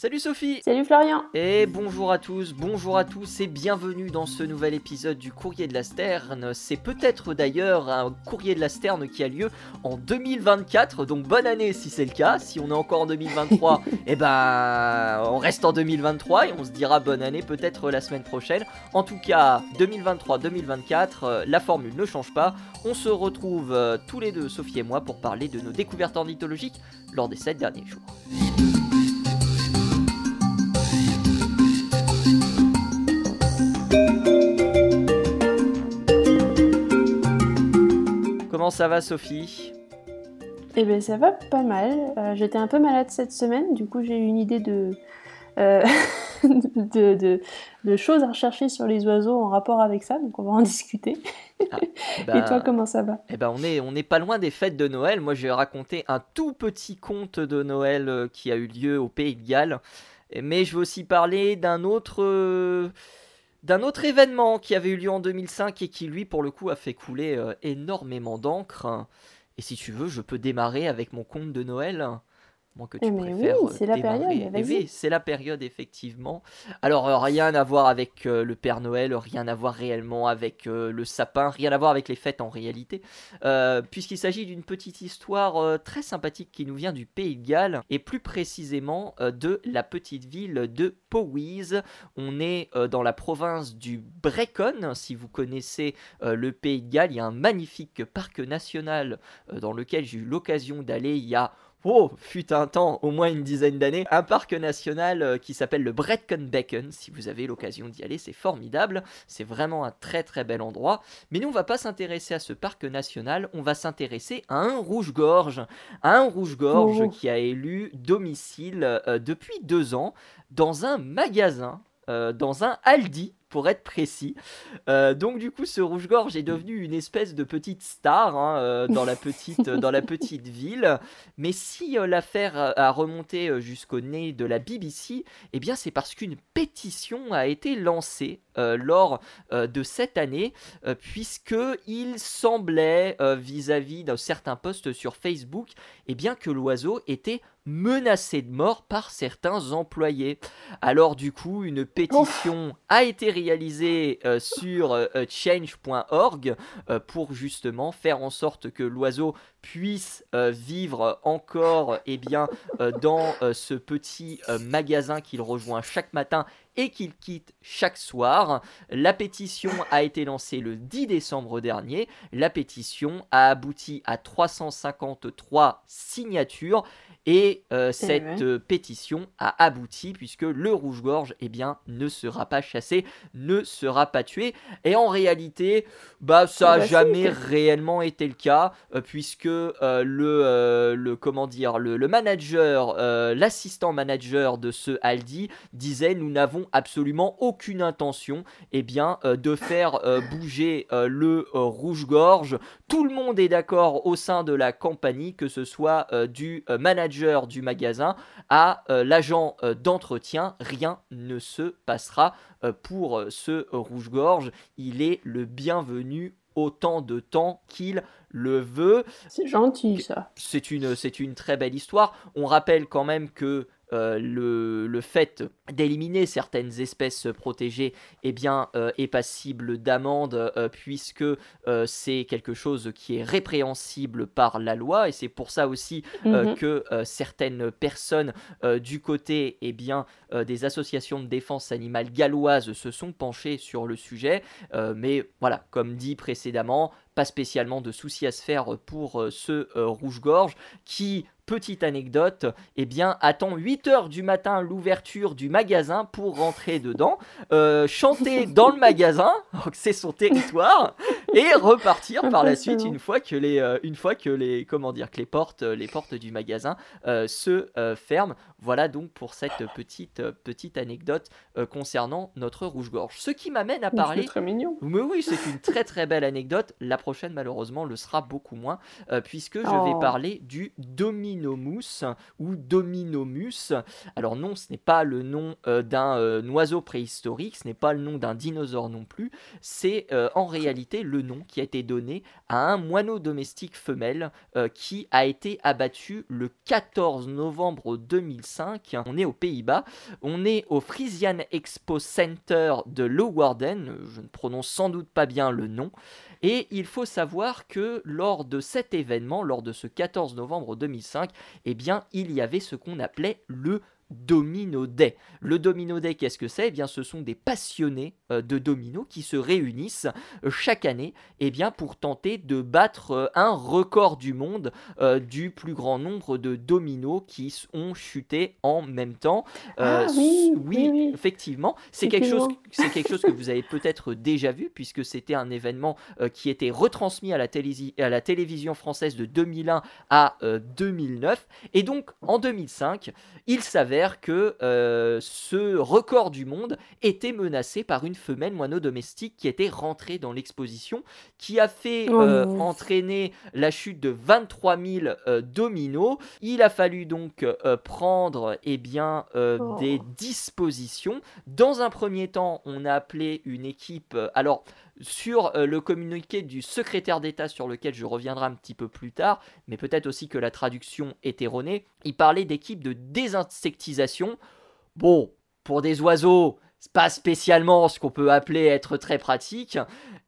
Salut Sophie Salut Florian Et bonjour à tous, bonjour à tous et bienvenue dans ce nouvel épisode du Courrier de la Sterne. C'est peut-être d'ailleurs un Courrier de la Sterne qui a lieu en 2024, donc bonne année si c'est le cas. Si on est encore en 2023, eh ben on reste en 2023 et on se dira bonne année peut-être la semaine prochaine. En tout cas, 2023-2024, euh, la formule ne change pas. On se retrouve euh, tous les deux, Sophie et moi, pour parler de nos découvertes ornithologiques lors des 7 derniers jours. Comment ça va Sophie? Eh bien ça va pas mal. Euh, j'étais un peu malade cette semaine, du coup j'ai eu une idée de, euh, de, de, choses à rechercher sur les oiseaux en rapport avec ça, donc on va en discuter. Ah, Et toi bah, comment ça va? Eh ben on est, on est pas loin des fêtes de Noël. Moi j'ai raconté un tout petit conte de Noël euh, qui a eu lieu au Pays de Galles. Mais je veux aussi parler d'un autre d'un autre événement qui avait eu lieu en 2005 et qui lui pour le coup a fait couler euh, énormément d'encre. Et si tu veux, je peux démarrer avec mon conte de Noël que tu oui, c'est la période. Oui, c'est la période, effectivement. Alors, euh, rien à voir avec euh, le Père Noël, rien à voir réellement avec euh, le sapin, rien à voir avec les fêtes en réalité, puisqu'il s'agit d'une petite histoire très sympathique qui nous vient du Pays de Galles, et plus précisément de la petite ville de Powys. On est dans la province du Brecon, si vous connaissez le Pays de Galles, il y a un magnifique parc national dans lequel j'ai eu l'occasion d'aller il y a oh, fut un temps, au moins une dizaine d'années, un parc national euh, qui s'appelle le Brecon Beacon. Si vous avez l'occasion d'y aller, c'est formidable. C'est vraiment un très très bel endroit. Mais nous, on va pas s'intéresser à ce parc national, on va s'intéresser à un rouge-gorge. Un rouge-gorge oh. qui a élu domicile euh, depuis deux ans dans un magasin, euh, dans un Aldi pour être précis. Euh, donc du coup, ce rouge-gorge est devenu une espèce de petite star hein, euh, dans, la petite, dans la petite ville. Mais si euh, l'affaire a remonté jusqu'au nez de la BBC, eh bien c'est parce qu'une pétition a été lancée lors de cette année, puisque il semblait vis-à-vis d'un certain post sur Facebook, eh bien que l'oiseau était menacé de mort par certains employés. Alors du coup, une pétition a été réalisée euh, sur euh, euh, change.org pour justement faire en sorte que l'oiseau puisse vivre encore et eh bien, dans ce petit magasin qu'il rejoint chaque matin et qu'il quitte chaque soir. La pétition a été lancée le 10 décembre dernier. La pétition a abouti à 353 signatures et euh, cette euh, pétition a abouti puisque le rouge-gorge eh bien, ne sera pas chassé, ne sera pas tué. Et en réalité, bah, ça n'a jamais réellement été le cas euh, puisque le, le, comment dire, le, le manager, l'assistant manager de ce Aldi disait nous n'avons absolument aucune intention eh bien, de faire bouger le rouge-gorge. Tout le monde est d'accord au sein de la compagnie, que ce soit du manager du magasin à euh, l'agent euh, d'entretien, rien ne se passera euh, pour ce rouge-gorge. Il est le bienvenu autant de temps qu'il le veut. C'est gentil ça. C'est une, c'est une très belle histoire. On rappelle quand même que euh, le, fait d'éliminer certaines espèces protégées eh bien, euh, est passible d'amende euh, puisque c'est quelque chose qui est répréhensible par la loi et c'est pour ça aussi mhm. que certaines personnes du côté eh bien, des associations de défense animale galloises se sont penchées sur le sujet. mais voilà, comme dit précédemment, pas spécialement de soucis à se faire pour ce rouge-gorge qui petite anecdote, eh bien, attend 8 heures du matin l'ouverture du magasin pour rentrer dedans, euh, chanter dans le magasin, c'est son territoire, et repartir par la suite une fois que les, euh, une fois que les, comment dire, que les portes, les portes du magasin euh, se ferment. Voilà donc pour cette petite, petite anecdote concernant notre rouge-gorge. Ce qui m'amène à parler. C'est très mignon. Mais oui, c'est une très très belle anecdote. La prochaine, malheureusement, le sera beaucoup moins, puisque je vais oh. parler du domino Dominomus ou Dominomus. Alors non, ce n'est pas le nom euh, d'un euh, oiseau préhistorique, ce n'est pas le nom d'un dinosaure non plus, c'est euh, en réalité le nom qui a été donné à un moineau domestique femelle euh, qui a été abattu le 14 novembre 2005. On est aux Pays-Bas, on est au Frisian Expo Center de Leeuwarden, je ne prononce sans doute pas bien le nom. Et il faut savoir que lors de cet événement, lors de ce 14 novembre 2005, eh bien, il y avait ce qu'on appelait le Domino Day. Le Domino Day, qu'est-ce que c'est? Eh bien, ce sont des passionnés euh, de domino qui se réunissent euh, chaque année eh bien, pour tenter de battre euh, un record du monde du plus grand nombre de dominos qui ont chuté en même temps. Ah oui, oui, effectivement, c'est quelque, chose, c'est quelque chose que vous avez peut-être déjà vu puisque c'était un événement qui était retransmis à la, à la télévision française de 2001 à 2009. Et donc, en 2005, il s'avère que euh, ce record du monde était menacé par une femelle moineau domestique qui était rentrée dans l'exposition, qui a fait oh euh, entraîner la chute de 23 000 euh, dominos. Il a fallu donc prendre eh bien, oh. des dispositions. Dans un premier temps, on a appelé une équipe. alors, sur euh, le communiqué du secrétaire d'État sur lequel je reviendrai un petit peu plus tard, mais peut-être aussi que la traduction est erronée, il parlait d'équipe de désinsectisation. Bon, pour des oiseaux, c'est pas spécialement ce qu'on peut appeler être très pratique.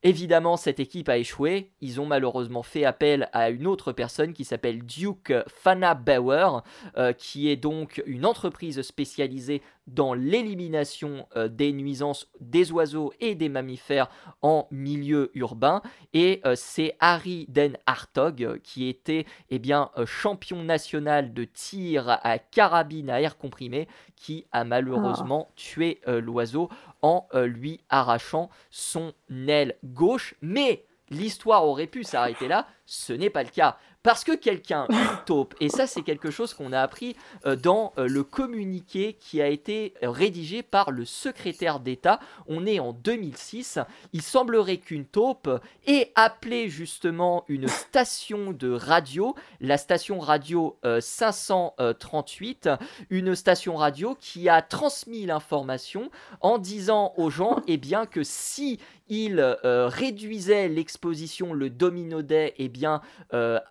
Évidemment, cette équipe a échoué. Ils ont malheureusement fait appel à une autre personne qui s'appelle Duke Fana Bauer, euh, qui est donc une entreprise spécialisée dans l'élimination euh, des nuisances des oiseaux et des mammifères en milieu urbain. Et euh, c'est Harry Den Hartog qui était eh bien, champion national de tir à carabine à air comprimé qui a malheureusement ah. tué l'oiseau en lui arrachant son aile gauche. Mais l'histoire aurait pu s'arrêter là, ce n'est pas le cas. Parce que quelqu'un, une taupe, et ça c'est quelque chose qu'on a appris euh, dans euh, le communiqué qui a été rédigé par le secrétaire d'État, on est en 2006, il semblerait qu'une taupe ait appelé justement une station de radio, la station radio 538, euh, une station radio qui a transmis l'information en disant aux gens eh bien, que si il réduisait l'exposition, le domino day, eh bien,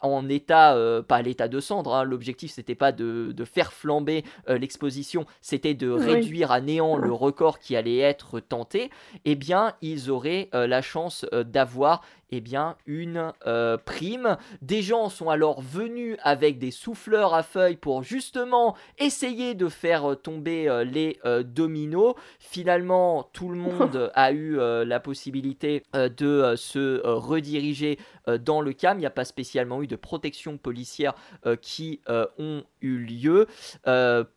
en état, euh, pas l'état de cendre, hein. l'objectif c'était pas de, faire flamber euh, l'exposition, c'était de réduire à néant le record qui allait être tenté, eh bien ils auraient euh, la chance d'avoir eh bien, une euh, prime. Des gens sont alors venus avec des souffleurs à feuilles pour justement essayer de faire euh, tomber euh, les dominos. Finalement, tout le monde a eu la possibilité de se rediriger dans le CAM. Il n'y a pas spécialement eu de protection policière qui ont eu lieu.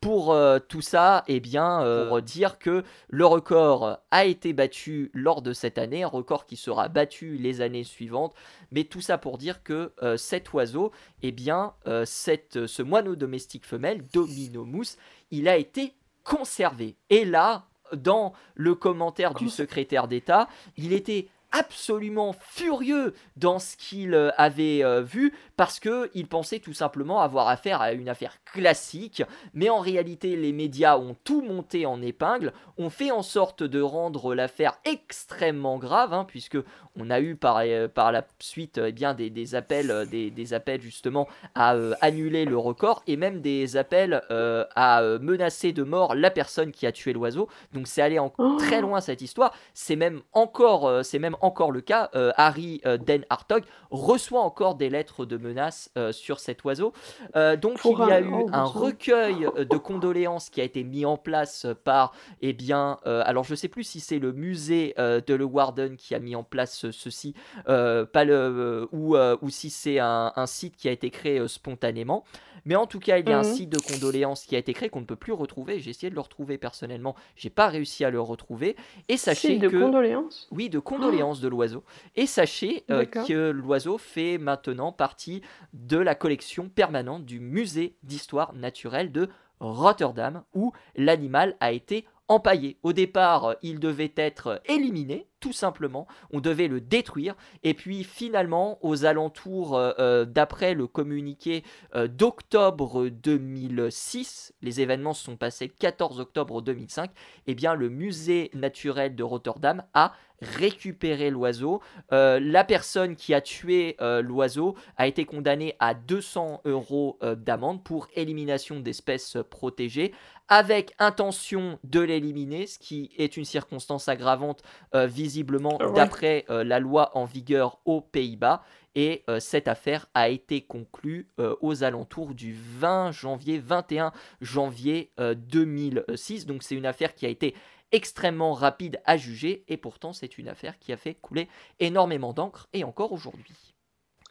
pour tout ça, eh bien, pour dire que le record a été battu lors de cette année, un record qui sera battu les années suivante. Mais tout ça pour dire que euh, cet oiseau, eh bien, euh, cette, ce moineau domestique femelle, Dominomus, il a été conservé. Et là, dans le commentaire du secrétaire d'État, il était absolument furieux dans ce qu'il euh, avait euh, vu parce que il pensait tout simplement avoir affaire à une affaire classique, mais en réalité les médias ont tout monté en épingle, ont fait en sorte de rendre l'affaire extrêmement grave, hein, puisque on a eu par, euh, par la suite eh bien des, des appels, des, des, appels justement à annuler le record et même des appels à menacer de mort la personne qui a tué l'oiseau. Donc c'est allé en oh. très loin cette histoire. C'est même encore, c'est même encore le cas. Euh, Harry euh, Den Hartog reçoit encore des lettres de menaces euh, sur cet oiseau. donc il y a eu un recueil de condoléances qui a été mis en place par, eh bien, alors je sais plus si c'est le musée de Le Warden qui a mis en place ceci, pas le, ou, ou si c'est un, un, site qui a été créé spontanément. Mais en tout cas, il y a un mhm. site de condoléances qui a été créé qu'on ne peut plus retrouver. J'ai essayé de le retrouver personnellement, j'ai pas réussi à le retrouver. Et sachez de condoléances? Oui, de condoléances de l'oiseau. Et sachez euh, que l'oiseau fait maintenant partie de la collection permanente du musée d'histoire naturelle de Rotterdam, où l'animal a été empaillé. Au départ, il devait être éliminé, tout simplement. On devait le détruire. Et puis finalement, aux alentours, euh, euh, d'après le communiqué d'octobre 2006, les événements se sont passés le 14 octobre 2005, eh bien le musée naturel de Rotterdam a récupéré l'oiseau. la personne qui a tué l'oiseau a été condamnée à 200 euros d'amende pour élimination d'espèces protégées avec intention de l'éliminer, ce qui est une circonstance aggravante euh, visiblement d'après euh, la loi en vigueur aux Pays-Bas. Et euh, cette affaire a été conclue aux alentours du 20 janvier, 21 janvier 2006. Donc c'est une affaire qui a été extrêmement rapide à juger et pourtant c'est une affaire qui a fait couler énormément d'encre et encore aujourd'hui.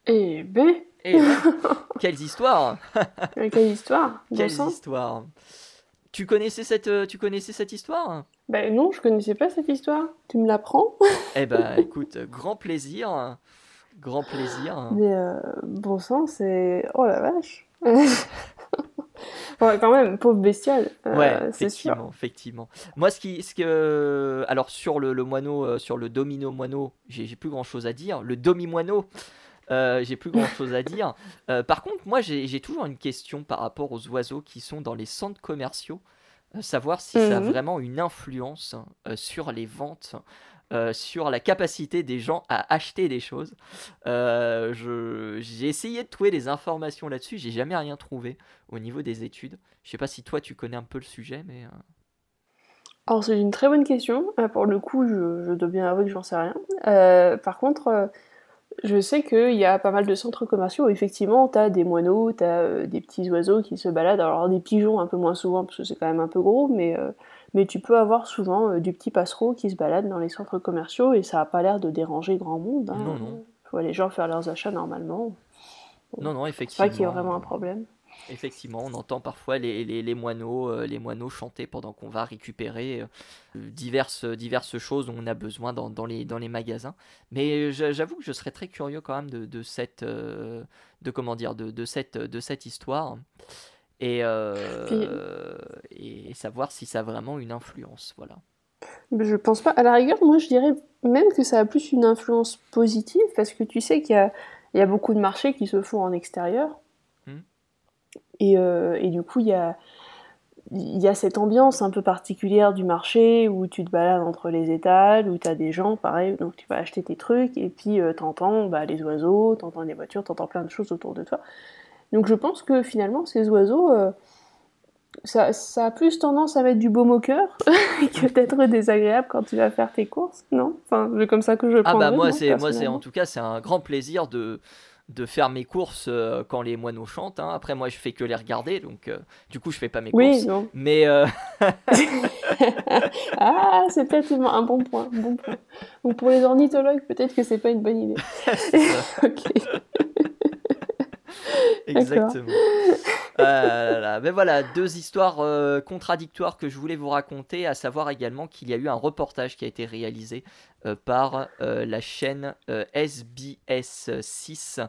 Eh ben, eh ben Quelles histoires Quelle histoire Quelles histoires tu connaissais cette, euh, tu connaissais cette histoire? Ben non, je connaissais pas cette histoire. Tu me l'apprends? Eh ben, écoute, grand plaisir, grand plaisir. Mais euh, bon sang, c'est oh la vache. ouais, quand même, pauvre bestiale. Euh, ouais, effectivement, effectivement. Moi, ce qui, ce que, alors sur le, le moineau, sur le domino moineau, j'ai plus grand chose à dire. Le demi moineau. Euh, j'ai plus grand chose à dire. Euh, par contre, moi, j'ai toujours une question par rapport aux oiseaux qui sont dans les centres commerciaux. Euh, savoir si ça a mhm. vraiment une influence sur les ventes, sur la capacité des gens à acheter des choses. j'ai essayé de trouver des informations là-dessus, j'ai jamais rien trouvé au niveau des études. Je sais pas si toi tu connais un peu le sujet, mais. Alors c'est une très bonne question. pour le coup, je, je dois bien avouer que j'en sais rien. par contre je sais qu'il y a pas mal de centres commerciaux où effectivement tu as des moineaux, tu as euh, des petits oiseaux qui se baladent, alors des pigeons un peu moins souvent parce que c'est quand même un peu gros, mais, euh, mais tu peux avoir souvent euh, du petit passereau qui se balade dans les centres commerciaux et ça n'a pas l'air de déranger grand monde. Hein. Non, non. Faut les gens faire leurs achats normalement. non, non, effectivement. Pas qu'il y ait vraiment un problème. Effectivement, on entend parfois les, les, moineaux, euh, les moineaux chanter pendant qu'on va récupérer euh, diverses, diverses choses dont on a besoin dans, dans, les, dans les magasins. Mais j'avoue que je serais très curieux quand même de, de cette, euh, de, comment dire, de, de, cette, de cette histoire et, et savoir si ça a vraiment une influence. Voilà. Je pense pas. À la rigueur, moi je dirais même que ça a plus une influence positive parce que tu sais qu'il y a, il y a beaucoup de marchés qui se font en extérieur euh, et, du coup, il y a, y a cette ambiance un peu particulière du marché où tu te balades entre les étals, où tu as des gens, pareil, donc tu vas acheter tes trucs, et puis euh, t'entends bah, les oiseaux, t'entends les voitures, t'entends plein de choses autour de toi. Donc je pense que finalement, ces oiseaux, euh, ça, ça, a plus tendance à mettre du baume au cœur que d'être désagréable quand tu vas faire tes courses, non? Enfin, c'est comme ça que je le Ah bah moi, c'est, moi c'est en tout cas, c'est un grand plaisir de de faire mes courses euh, quand les moineaux chantent. Hein. Après, moi, je fais que les regarder, donc euh, du coup, je fais pas mes oui, courses. Mais euh, ah, c'est peut-être un bon point, bon point. Donc pour les ornithologues, peut-être que c'est pas une bonne idée. ok. Exactement. Euh, mais voilà, deux histoires euh, contradictoires que je voulais vous raconter, à savoir également qu'il y a eu un reportage qui a été réalisé euh, par la chaîne SBS 6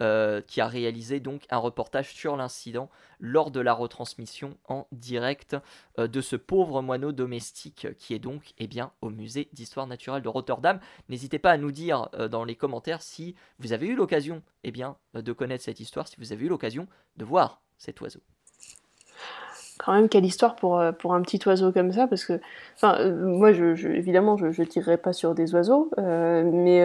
euh, qui a réalisé donc un reportage sur l'incident lors de la retransmission en direct euh, de ce pauvre moineau domestique qui est donc eh bien, au musée d'histoire naturelle de Rotterdam. N'hésitez pas à nous dire euh, dans les commentaires si vous avez eu l'occasion eh bien, de connaître cette histoire, si vous avez eu l'occasion de voir cet oiseau quand même quelle histoire pour, pour un petit oiseau comme ça parce que enfin moi évidemment je, ne tirerai pas sur des oiseaux mais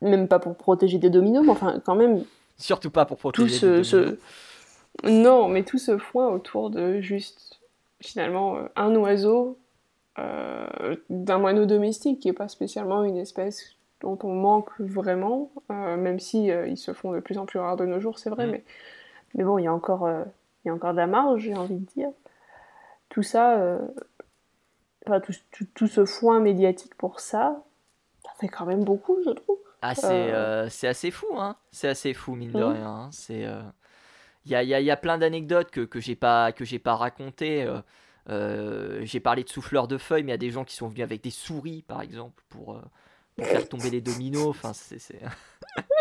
même pas pour protéger des dominos, mais enfin quand même. Surtout pas pour protéger des dominos. Non, mais tout ce foin autour de juste finalement euh, un oiseau euh, d'un moineau domestique qui n'est pas spécialement une espèce dont on manque vraiment, euh, même si ils se font de plus en plus rares de nos jours, c'est vrai, mm. mais, mais bon, il y a encore, il y a encore de la marge, j'ai envie de dire. Tout ça, enfin, tout, tout, ce foin médiatique pour ça, ça fait quand même beaucoup, je trouve. Ah, euh. Euh, c'est assez fou, hein. C'est assez fou, mine de mmh. rien. Hein. C'est. Il euh, y, a, y, a, plein d'anecdotes que, que j'ai pas que j'ai pas racontées. j'ai parlé de souffleurs de feuilles, mais il y a des gens qui sont venus avec des souris, par exemple, pour, faire tomber les dominos. Enfin, c'est.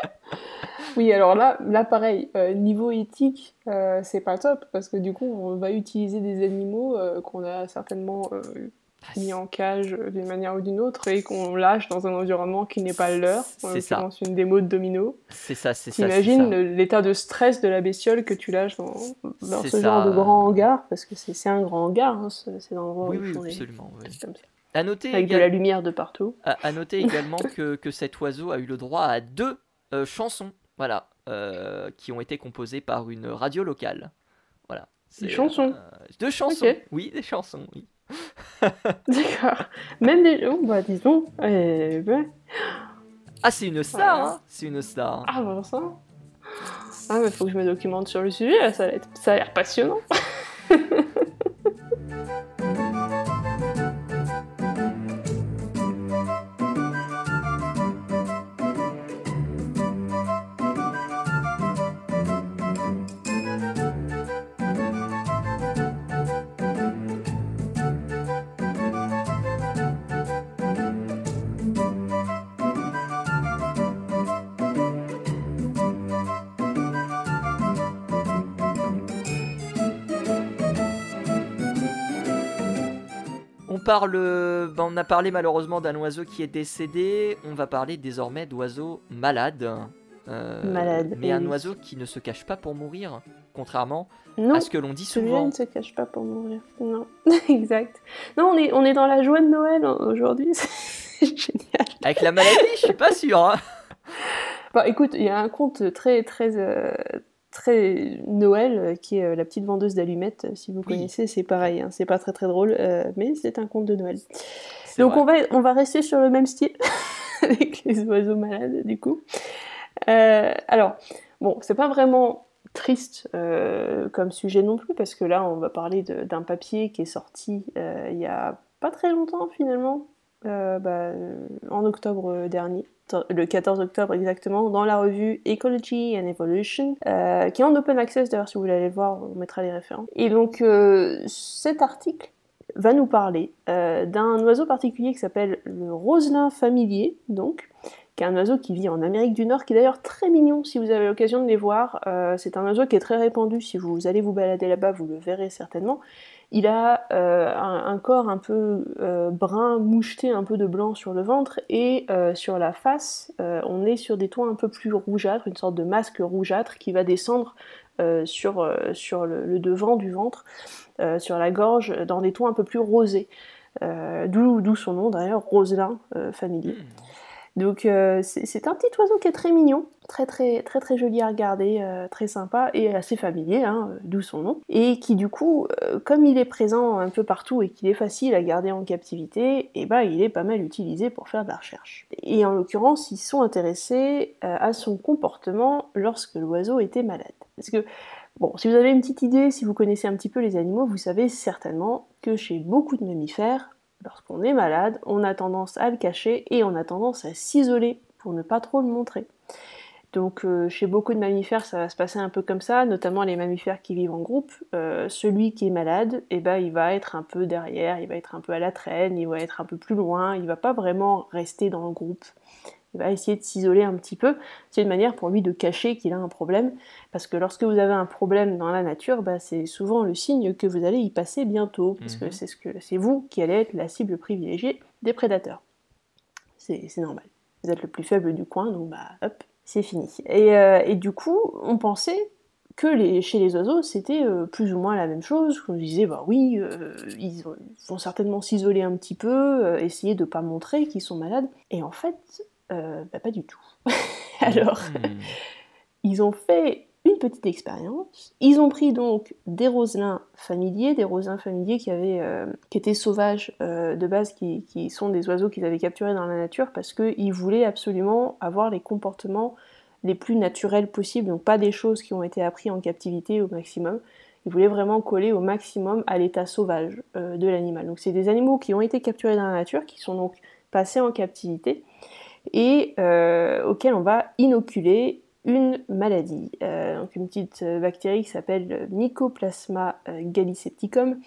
oui, alors là, là pareil, niveau éthique, c'est pas top parce que du coup, on va utiliser des animaux qu'on a certainement mis en cage d'une manière ou d'une autre et qu'on lâche dans un environnement qui n'est pas le leur. C'est ça. une démo de domino. C'est ça, c'est ça. T'imagines l'état de stress de la bestiole que tu lâches dans, ce genre de grand hangar, parce que c'est un grand hangar, hein, c'est l'endroit oui, où oui, absolument, comme ça. À noter Avec de la lumière de partout. À, noter également que, que, cet oiseau a eu le droit à deux euh, chansons, voilà, euh, qui ont été composées par une radio locale. Voilà. Des chansons. Euh, deux chansons. Oui, des chansons. Oui. D'accord. Même des. Oh, bah, disons. Eh ben. Ah, c'est une star, hein C'est une star. Ah, bon, ça. Ah, mais faut que je me documente sur le sujet, ça a l'air passionnant. Ben, on a parlé malheureusement d'un oiseau qui est décédé. On va parler désormais d'oiseaux malades. Euh, Malade. Mais un oiseau qui ne se cache pas pour mourir, contrairement à ce que l'on dit souvent. ne se cache pas pour mourir. Non, exact. Non, on est, on est dans la joie de Noël hein, aujourd'hui. C'est génial. Avec la maladie, je suis pas sûr. Hein. Bah, écoute, il y a un conte très, très, euh, très Noël, euh, qui est euh, La petite vendeuse d'allumettes. Euh, si vous connaissez, c'est pareil, hein. c'est pas très très drôle, mais c'est un conte de Noël. Donc on va, on va rester sur le même style, avec les oiseaux malades, du coup. alors, bon, c'est pas vraiment triste comme sujet non plus, parce que là, on va parler d'un papier qui est sorti il y a pas très longtemps finalement, bah, en octobre dernier le 14 octobre exactement, dans la revue Ecology and Evolution, euh, qui est en open access d'ailleurs si vous voulez aller voir, on mettra les références. Et donc euh, cet article va nous parler euh, d'un oiseau particulier qui s'appelle le roselin familier, donc, qui est un oiseau qui vit en Amérique du Nord, qui est d'ailleurs très mignon si vous avez l'occasion de les voir. c'est un oiseau qui est très répandu, si vous allez vous balader là-bas, vous le verrez certainement. Il a euh, un, corps un peu euh, brun, moucheté, un peu de blanc sur le ventre, et euh, sur la face, on est sur des tons un peu plus rougeâtres, une sorte de masque rougeâtre qui va descendre sur, le, devant du ventre, sur la gorge, dans des tons un peu plus rosés. D'où son nom d'ailleurs, Roselin familier. Hmm. Donc euh, c'est un petit oiseau qui est très mignon, très très très joli à regarder, euh, très sympa et assez familier, hein, d'où son nom. Et qui du coup, euh, comme il est présent un peu partout et qu'il est facile à garder en captivité, et eh ben il est pas mal utilisé pour faire de la recherche. Et en l'occurrence, ils sont intéressés à son comportement lorsque l'oiseau était malade. Parce que Bon, si vous avez une petite idée, si vous connaissez un petit peu les animaux, vous savez certainement que chez beaucoup de mammifères, Lorsqu'on est malade, on a tendance à le cacher et on a tendance à s'isoler pour ne pas trop le montrer. Donc euh, chez beaucoup de mammifères, ça va se passer un peu comme ça, notamment les mammifères qui vivent en groupe. Euh, celui qui est malade, eh ben, il va être un peu derrière, il va être un peu à la traîne, il va être un peu plus loin, il va pas vraiment rester dans le groupe il va essayer de s'isoler un petit peu. C'est une manière pour lui de cacher qu'il a un problème, parce que lorsque vous avez un problème dans la nature, bah, c'est souvent le signe que vous allez y passer bientôt, parce que mhm. c'est ce que c'est vous qui allez être la cible privilégiée des prédateurs. C'est normal. Vous êtes le plus faible du coin, donc bah hop, c'est fini. Et, euh, du coup, on pensait que les, chez les oiseaux, c'était euh, plus ou moins la même chose. On disait, bah oui, euh, ils, vont certainement s'isoler un petit peu, essayer de ne pas montrer qu'ils sont malades. Et en fait, euh, bah, pas du tout. Alors, hmm. ils ont fait une petite expérience. Ils ont pris donc des roselins familiers, des roselins familiers qui, avaient, euh, qui étaient sauvages euh, de base, qui, qui, sont des oiseaux qu'ils avaient capturés dans la nature parce qu'ils voulaient absolument avoir les comportements les plus naturels possibles, donc pas des choses qui ont été apprises en captivité au maximum. Ils voulaient vraiment coller au maximum à l'état sauvage de l'animal. Donc c'est des animaux qui ont été capturés dans la nature, qui sont donc passés en captivité et euh, auquel on va inoculer une maladie, euh, donc une petite bactérie qui s'appelle Mycoplasma gallisepticum,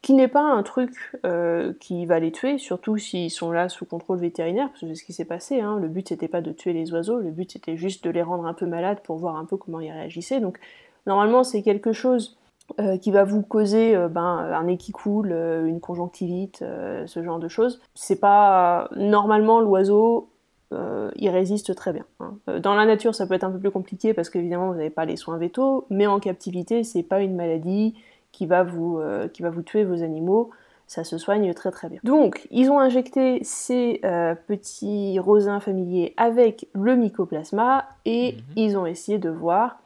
qui n'est pas un truc euh, qui va les tuer, surtout s'ils sont là sous contrôle vétérinaire, parce que c'est ce qui s'est passé. Hein. Le but c'était pas de tuer les oiseaux, le but c'était juste de les rendre un peu malades pour voir un peu comment ils réagissaient. Donc normalement c'est quelque chose qui va vous causer ben, un nez qui coule, une conjonctivite, ce genre de choses. C'est pas normalement l'oiseau euh, il résiste très bien. Hein. Euh, dans la nature, ça peut être un peu plus compliqué parce qu'évidemment, vous n'avez pas les soins vétos, mais en captivité, c'est pas une maladie qui va vous, euh, qui va vous tuer vos animaux. Ça se soigne très très bien. Donc, ils ont injecté ces petits rosins familiers avec le mycoplasma et mhm. ils ont essayé de voir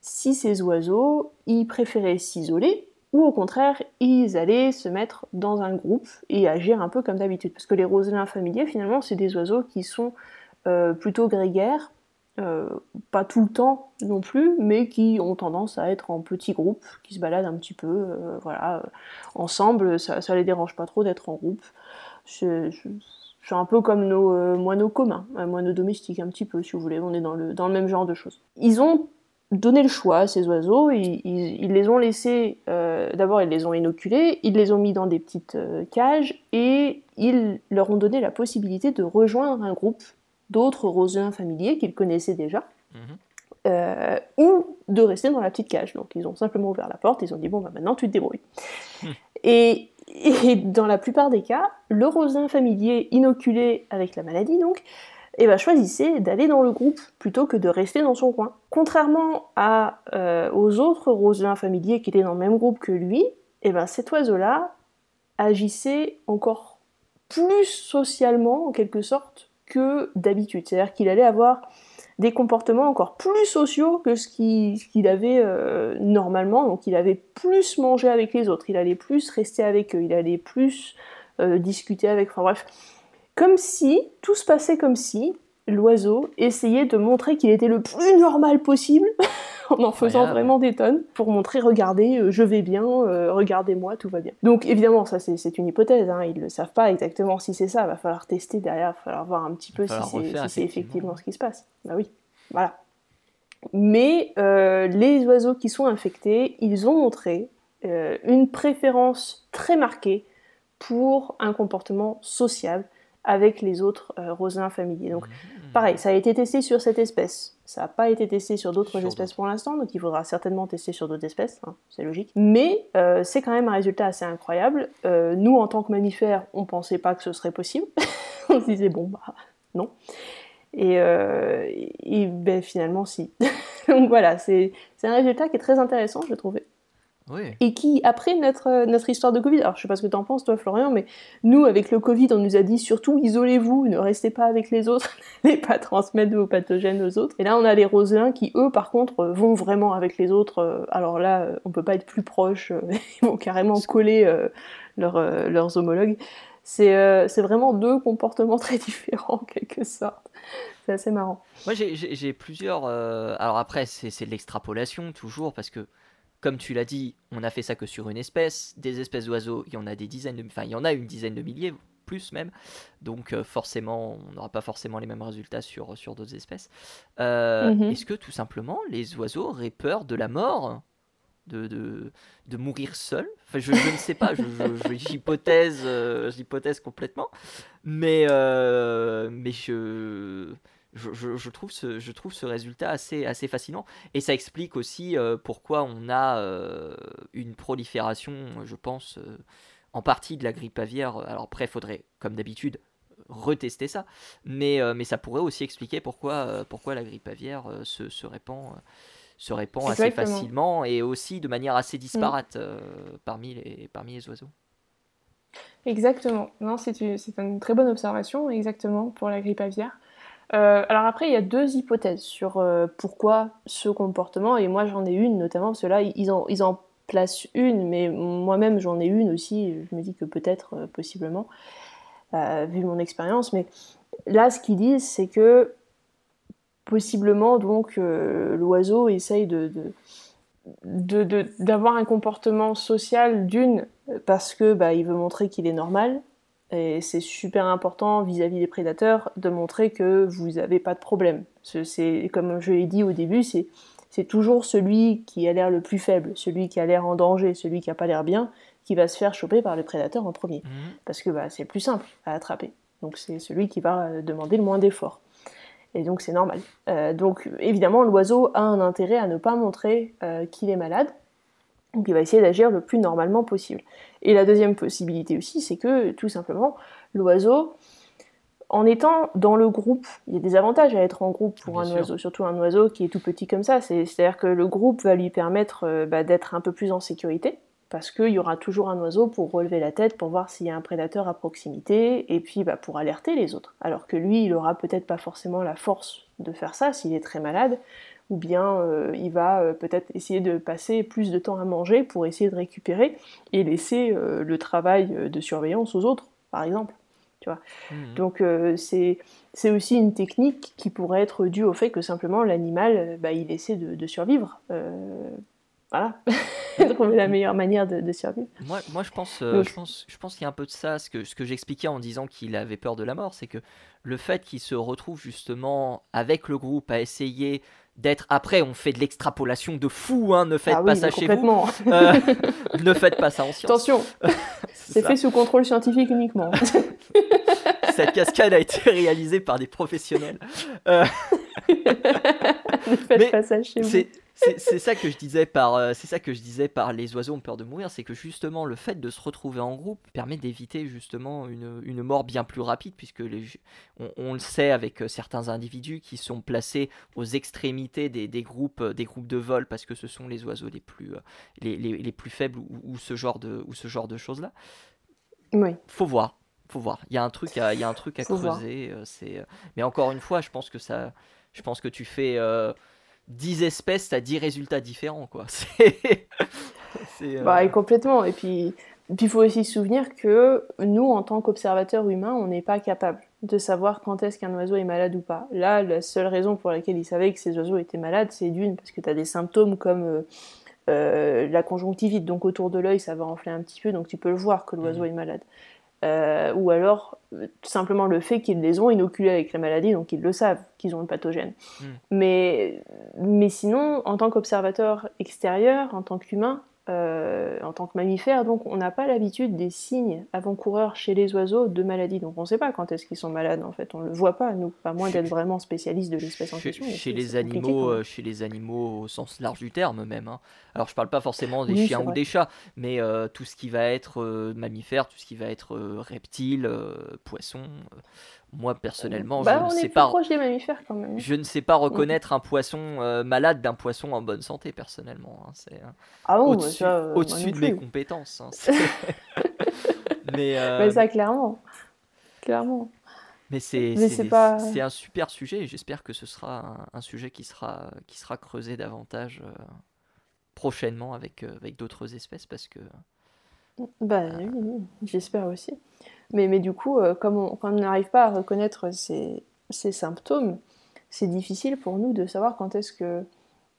si ces oiseaux, ils préféraient s'isoler ou au contraire, ils allaient se mettre dans un groupe et agir un peu comme d'habitude. Parce que les roselins familiers, finalement, c'est des oiseaux qui sont euh, plutôt grégaires, euh, pas tout le temps non plus, mais qui ont tendance à être en petits groupes, qui se baladent un petit peu, euh, voilà, ensemble, ça, ça les dérange pas trop d'être en groupe. C'est un peu comme nos moineaux communs, moineaux domestiques un petit peu, si vous voulez, on est dans le, dans le même genre de choses. Ils ont donné le choix à ces oiseaux. Ils, les ont laissés, euh, d'abord ils les ont inoculés, ils les ont mis dans des petites euh, cages et ils leur ont donné la possibilité de rejoindre un groupe d'autres roselins familiers qu'ils connaissaient déjà. Mhm. Euh, ou de rester dans la petite cage. Donc ils ont simplement ouvert la porte, ils ont dit bon bah maintenant tu te débrouilles. Hmm. Et, et, dans la plupart des cas, le roselin familier inoculé avec la maladie donc et bah, choisissait d'aller dans le groupe plutôt que de rester dans son coin. Contrairement euh, aux autres roselins familiers qui étaient dans le même groupe que lui, et ben cet oiseau-là agissait encore plus socialement en quelque sorte que d'habitude. C'est-à-dire qu'il allait avoir des comportements encore plus sociaux que ce qu'il avait euh, normalement. Donc il avait plus mangé avec les autres, il allait plus rester avec eux, il allait plus euh, discuter avec. Comme si, tout se passait comme si l'oiseau essayait de montrer qu'il était le plus normal possible, en en faisant vraiment des tonnes, pour montrer, regardez, euh, je vais bien, euh, regardez-moi, tout va bien. Donc évidemment, ça c'est une hypothèse, hein, ils ne le savent pas exactement si c'est ça, il va falloir tester derrière, il va falloir voir un petit peu si c'est effectivement ce qui se passe. Bah oui, voilà. Mais euh, les oiseaux qui sont infectés, ils ont montré une préférence très marquée pour un comportement social avec les autres euh, roselins familiers. Donc, mmh. pareil, ça a été testé sur cette espèce. Ça n'a pas été testé sur d'autres espèces pour l'instant, donc il faudra certainement tester sur d'autres espèces, hein, c'est logique. Mais euh, c'est quand même un résultat assez incroyable. Euh, nous, en tant que mammifères, on pensait pas que ce serait possible. on se disait, bon, bah, non. Et, et ben, finalement, si. donc voilà, c'est un résultat qui est très intéressant, je trouvais. Et qui, après notre, notre histoire de Covid, alors je sais pas ce que tu en penses toi Florian, mais nous avec le Covid on nous a dit surtout isolez-vous, ne restez pas avec les autres, n'allez pas transmettre vos pathogènes aux autres. Et là on a les roselins qui eux par contre vont vraiment avec les autres, alors là on peut pas être plus proche, ils vont carrément coller leurs homologues. C'est vraiment deux comportements très différents en quelque sorte. C'est assez marrant. Moi j'ai plusieurs... Euh, alors après c'est de l'extrapolation toujours parce que comme tu l'as dit, on a fait ça que sur une espèce. Des espèces d'oiseaux, il y en a des dizaines de, enfin il y en a une dizaine de milliers, plus même. Donc euh, forcément, on n'aura pas forcément les mêmes résultats sur, sur d'autres espèces. Euh, mhm. Est-ce que tout simplement les oiseaux auraient peur de la mort? De, de, mourir seuls enfin, je, ne sais pas, j'hypothèse je, j'hypothèse complètement. Mais, euh, mais je je, trouve ce, je trouve ce résultat assez, assez fascinant. Et ça explique aussi euh, pourquoi on a euh, une prolifération, je pense, euh, en partie de la grippe aviaire. Alors après, il faudrait, comme d'habitude, retester ça. Mais, mais ça pourrait aussi expliquer pourquoi, pourquoi la grippe aviaire se, se répand, se répand assez facilement et aussi de manière assez disparate mm. parmi, les, parmi les oiseaux. Exactement. Non, c'est une, une, très bonne observation, exactement, pour la grippe aviaire. Euh, alors après, il y a deux hypothèses sur euh, pourquoi ce comportement, et moi j'en ai une notamment, parce que là, ils en, ils en placent une, mais moi-même j'en ai une aussi, je me dis que peut-être, euh, possiblement, vu mon expérience, mais là, ce qu'ils disent, c'est que possiblement, donc, l'oiseau essaye de, d'avoir un comportement social d'une parce que bah, il veut montrer qu'il est normal et c'est super important vis-à-vis des prédateurs de montrer que vous n'avez pas de problème. C'est, comme je l'ai dit au début, c'est, toujours celui qui a l'air le plus faible, celui qui a l'air en danger, celui qui n'a pas l'air bien, qui va se faire choper par les prédateurs en premier. Mhm. Parce que bah, c'est plus simple à attraper. Donc c'est celui qui va demander le moins d'efforts. Et donc c'est normal. Euh, donc évidemment, l'oiseau a un intérêt à ne pas montrer euh, qu'il est malade. Donc il va essayer d'agir le plus normalement possible. Et la deuxième possibilité aussi, c'est que tout simplement, l'oiseau, en étant dans le groupe, il y a des avantages à être en groupe pour un oiseau, surtout un oiseau qui est tout petit comme ça. C'est-à-dire que le groupe va lui permettre euh, bah, d'être un peu plus en sécurité, parce qu'il y aura toujours un oiseau pour relever la tête, pour voir s'il y a un prédateur à proximité, et puis bah, pour alerter les autres. Alors que lui, il aura peut-être pas forcément la force de faire ça s'il est très malade, ou bien euh, il va euh, peut-être essayer de passer plus de temps à manger pour essayer de récupérer et laisser le travail de surveillance aux autres, par exemple. Mhm. Donc euh, c'est aussi une technique qui pourrait être due au fait que simplement l'animal, euh, bah, il essaie de, survivre. Euh, voilà, trouver la meilleure manière de, survivre. Moi, moi je pense, je pense, je pense qu'il y a un peu de ça. Ce que, ce que j'expliquais en disant qu'il avait peur de la mort, c'est que le fait qu'il se retrouve justement avec le groupe à essayer d'être. Après, on fait de l'extrapolation de fou, hein, ne faites ah pas ça chez vous. ne faites pas ça en science. Attention, c'est fait sous contrôle scientifique uniquement. Cette cascade a été réalisée par des professionnels. Euh, ne faites pas ça chez vous. c'est ça que je disais par euh, c'est ça que je disais par les oiseaux ont peur de mourir c'est que justement le fait de se retrouver en groupe permet d'éviter justement une, une, mort bien plus rapide puisque les, on, le sait avec euh, certains individus qui sont placés aux extrémités des, des, groupes des groupes de vol parce que ce sont les oiseaux les plus les, les, les plus faibles ou, ce genre de ou ce genre de choses là oui. Faut voir faut voir. Il y a un truc à il y a un truc à creuser c'est mais encore une fois je pense que ça je pense que tu fais 10 espèces, t'as 10 résultats différents, quoi. C'est, euh, bah, complètement. Et puis, il faut aussi se souvenir que nous, en tant qu'observateurs humains, on n'est pas capable de savoir quand est-ce qu'un oiseau est malade ou pas. Là, la seule raison pour laquelle ils savaient que ces oiseaux étaient malades, c'est d'une, parce que tu as des symptômes comme euh, euh, la conjonctivite, donc autour de l'œil, ça va enfler un petit peu, donc tu peux le voir que l'oiseau mmh. est malade. Euh, ou alors tout simplement le fait qu'ils les ont inoculés avec la maladie, donc ils le savent qu'ils ont le pathogène. Hmm. Mais, mais sinon, en tant qu'observateur extérieur, en tant qu'humain, euh, en tant que mammifère, donc on n'a pas l'habitude des signes avant-coureurs chez les oiseaux de maladie. Donc on ne sait pas quand est-ce qu'ils sont malades en fait, on ne le voit pas, nous, pas moins d'être vraiment spécialiste de l'espèce en question. Chez, les animaux, euh, chez les animaux au sens large du terme même. Hein. Alors je parle pas forcément des chiens ou des chats, mais euh, tout ce qui va être mammifère, tout ce qui va être reptile, poisson moi personnellement, bah, je ne sais pas. des mammifères quand même. Je ne sais pas reconnaître un poisson euh, malade d'un poisson en bonne santé personnellement. Hein. C'est euh, ah au-dessus, euh, de mes compétences. Hein. mais, mais, ça clairement, clairement. Mais c'est c'est un super sujet et j'espère que ce sera un, sujet qui sera qui sera creusé davantage prochainement avec avec d'autres espèces parce que. Bah, oui, j'espère aussi. Mais, mais du coup, euh, comme on, on n'arrive pas à reconnaître ces, ces symptômes, c'est difficile pour nous de savoir quand est-ce que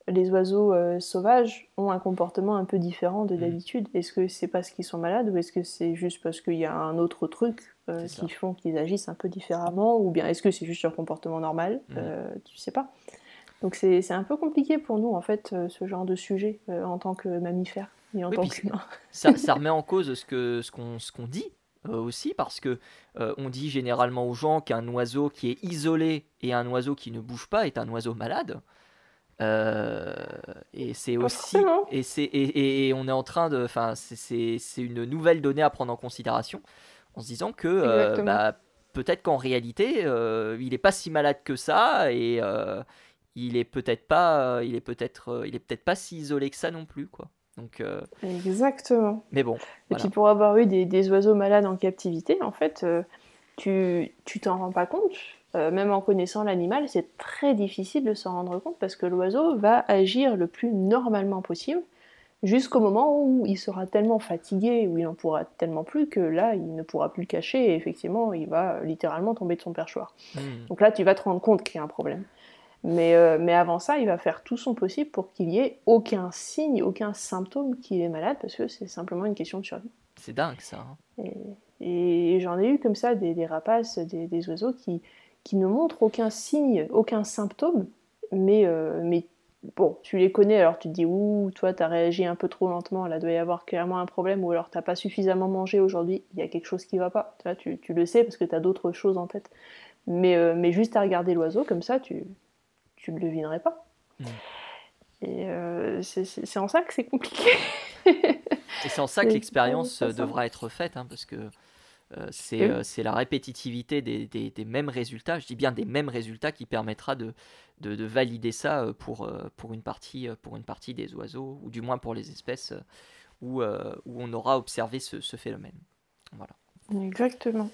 les oiseaux euh, sauvages ont un comportement un peu différent de mmh. d'habitude. Est-ce que c'est parce qu'ils sont malades ou est-ce que c'est juste parce qu'il y a un autre truc euh, qui font qu'ils agissent un peu différemment ou bien est-ce que c'est juste leur comportement normal mmh. Tu sais pas. Donc c'est un peu compliqué pour nous en fait ce genre de sujet en tant que mammifère et en tant qu'humain. Ça, ça, remet en cause ce qu'on ce ce qu'on dit euh, aussi parce que euh, on dit généralement aux gens qu'un oiseau qui est isolé et un oiseau qui ne bouge pas est un oiseau malade. Euh, et c'est aussi et c'est et, on est en train de enfin c'est une nouvelle donnée à prendre en considération en se disant que bah, peut-être qu'en réalité il n'est pas si malade que ça et il est peut-être pas il est peut-être il est peut-être pas si isolé que ça non plus quoi euh, Exactement. Mais bon. Et puis pour avoir eu des, oiseaux malades en captivité, en fait, euh, tu t'en rends pas compte. Euh, même en connaissant l'animal, c'est très difficile de s'en rendre compte parce que l'oiseau va agir le plus normalement possible jusqu'au moment où il sera tellement fatigué, où il n'en pourra tellement plus que là, il ne pourra plus le cacher et effectivement, il va littéralement tomber de son perchoir. Hmm. Donc là, tu vas te rendre compte qu'il y a un problème. Mais, euh, mais avant ça, il va faire tout son possible pour qu'il y ait aucun signe, aucun symptôme qu'il est malade, parce que c'est simplement une question de survie. C'est dingue ça. Hein. Et, j'en ai eu comme ça des, rapaces, des, oiseaux qui, qui ne montrent aucun signe, aucun symptôme, mais, euh, mais bon, tu les connais, alors tu te dis, ouh, toi, tu as réagi un peu trop lentement, là, doit y avoir clairement un problème, ou alors t'as pas suffisamment mangé aujourd'hui, il y a quelque chose qui va pas. Tu, tu, le sais parce que tu as d'autres choses en tête. Mais, euh, mais juste à regarder l'oiseau, comme ça, tu, tu le devinerais pas. Mm. Et euh, c'est en ça que c'est compliqué. Et c'est en ça que l'expérience euh, devra être faite, hein, parce que euh, c'est Oui. euh, la répétitivité des, des- des mêmes résultats, je dis bien des mêmes résultats, qui permettra de, de, de valider ça pour, pour, une partie, pour une partie des oiseaux, ou du moins pour les espèces où, où on aura observé ce, ce phénomène. Voilà. Exactement.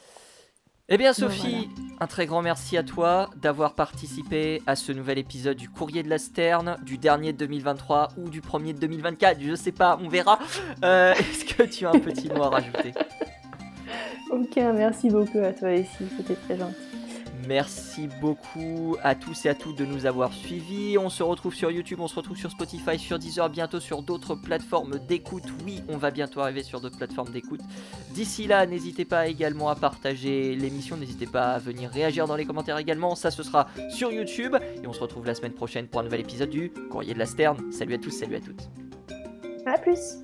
Eh bien Sophie, un très grand merci à toi d'avoir participé à ce nouvel épisode du Courrier de la Sterne, du dernier de 2023 ou du premier de 2024, je sais pas, on verra. Euh, Est-ce que tu as un petit mot à rajouter? Ok, merci beaucoup à toi aussi, c'était très gentil. Merci beaucoup à tous et à toutes de nous avoir suivis. On se retrouve sur YouTube, on se retrouve sur Spotify, sur Deezer, bientôt sur d'autres plateformes d'écoute. Oui, on va bientôt arriver sur d'autres plateformes d'écoute. D'ici là, n'hésitez pas également à partager l'émission, n'hésitez pas à venir réagir dans les commentaires également. Ça, ce sera sur YouTube. Et on se retrouve la semaine prochaine pour un nouvel épisode du Courrier de la Sterne. Salut à tous, salut à toutes. À plus